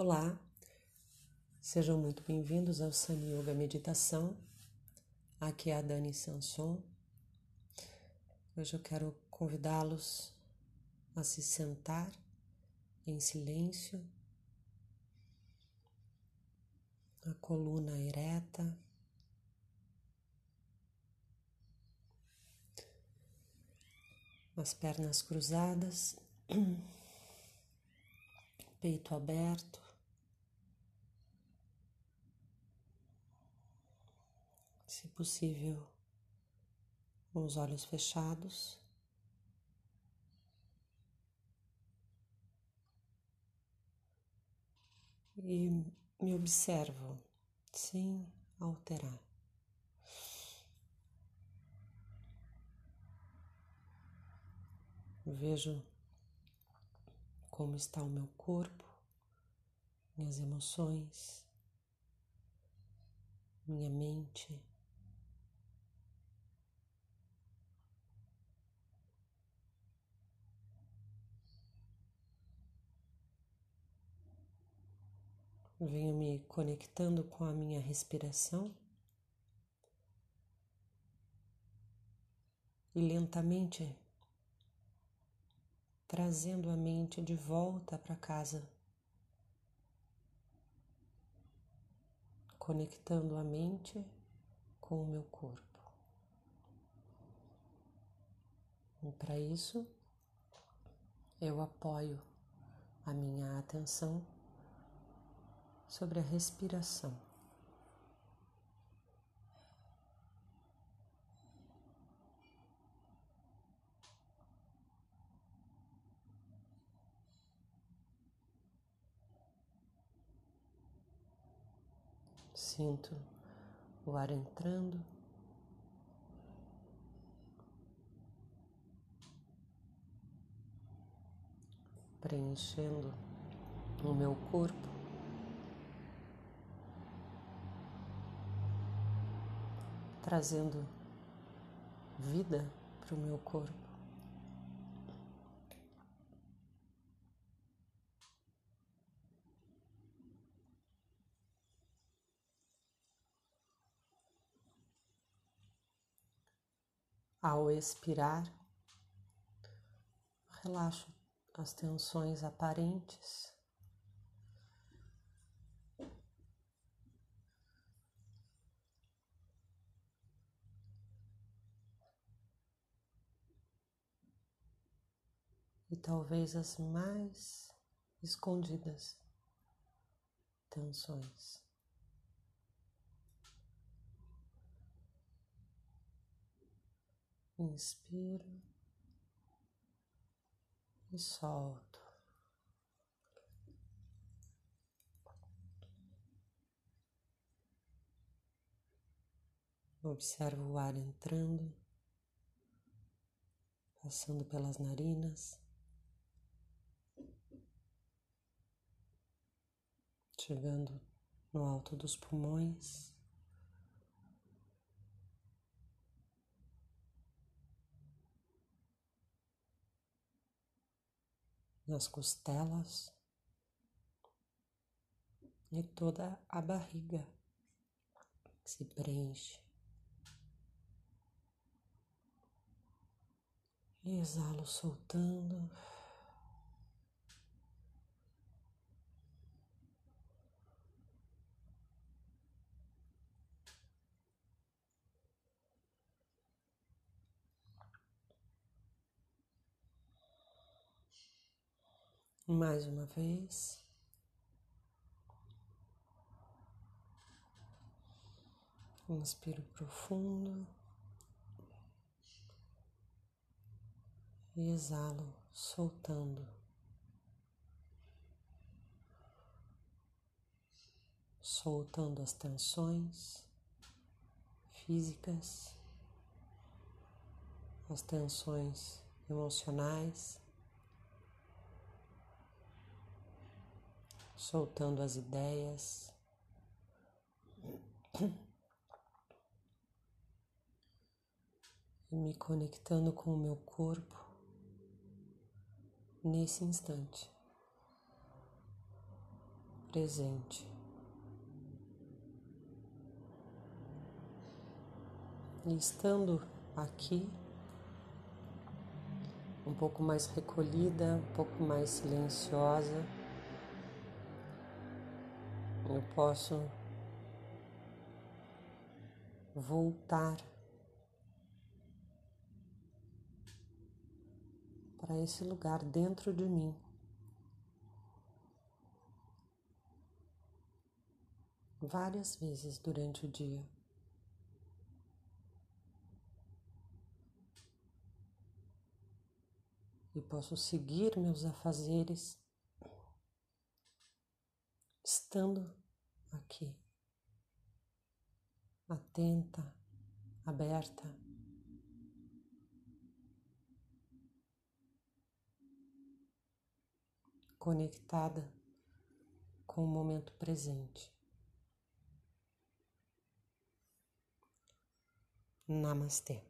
Olá, sejam muito bem-vindos ao Sun Yoga Meditação. Aqui é a Dani Sanson. Hoje eu quero convidá-los a se sentar em silêncio, a coluna ereta, as pernas cruzadas, peito aberto. Se possível, com os olhos fechados. E me observo sem alterar. Vejo como está o meu corpo, minhas emoções, minha mente. Venho me conectando com a minha respiração e lentamente trazendo a mente de volta para casa, conectando a mente com o meu corpo. E para isso, eu apoio a minha atenção sobre a respiração. Sinto o ar entrando. Preenchendo o meu corpo. Trazendo vida para o meu corpo. Ao expirar, relaxo as tensões aparentes e talvez as mais escondidas tensões. Inspiro e solto. Observo o ar entrando, passando pelas narinas. Chegando no alto dos pulmões. Nas costelas e toda a barriga se preenche. E exalo soltando. Mais uma vez. Inspiro profundo e exalo, soltando. Soltando as tensões físicas, as tensões emocionais. Soltando as ideias. E me conectando com o meu corpo nesse instante. presente. E estando aqui, um pouco mais recolhida, um pouco mais silenciosa, eu posso voltar para esse lugar dentro de mim. Várias vezes durante o dia. E posso seguir meus afazeres estando aqui, atenta, aberta. Conectada com o momento presente. Namastê.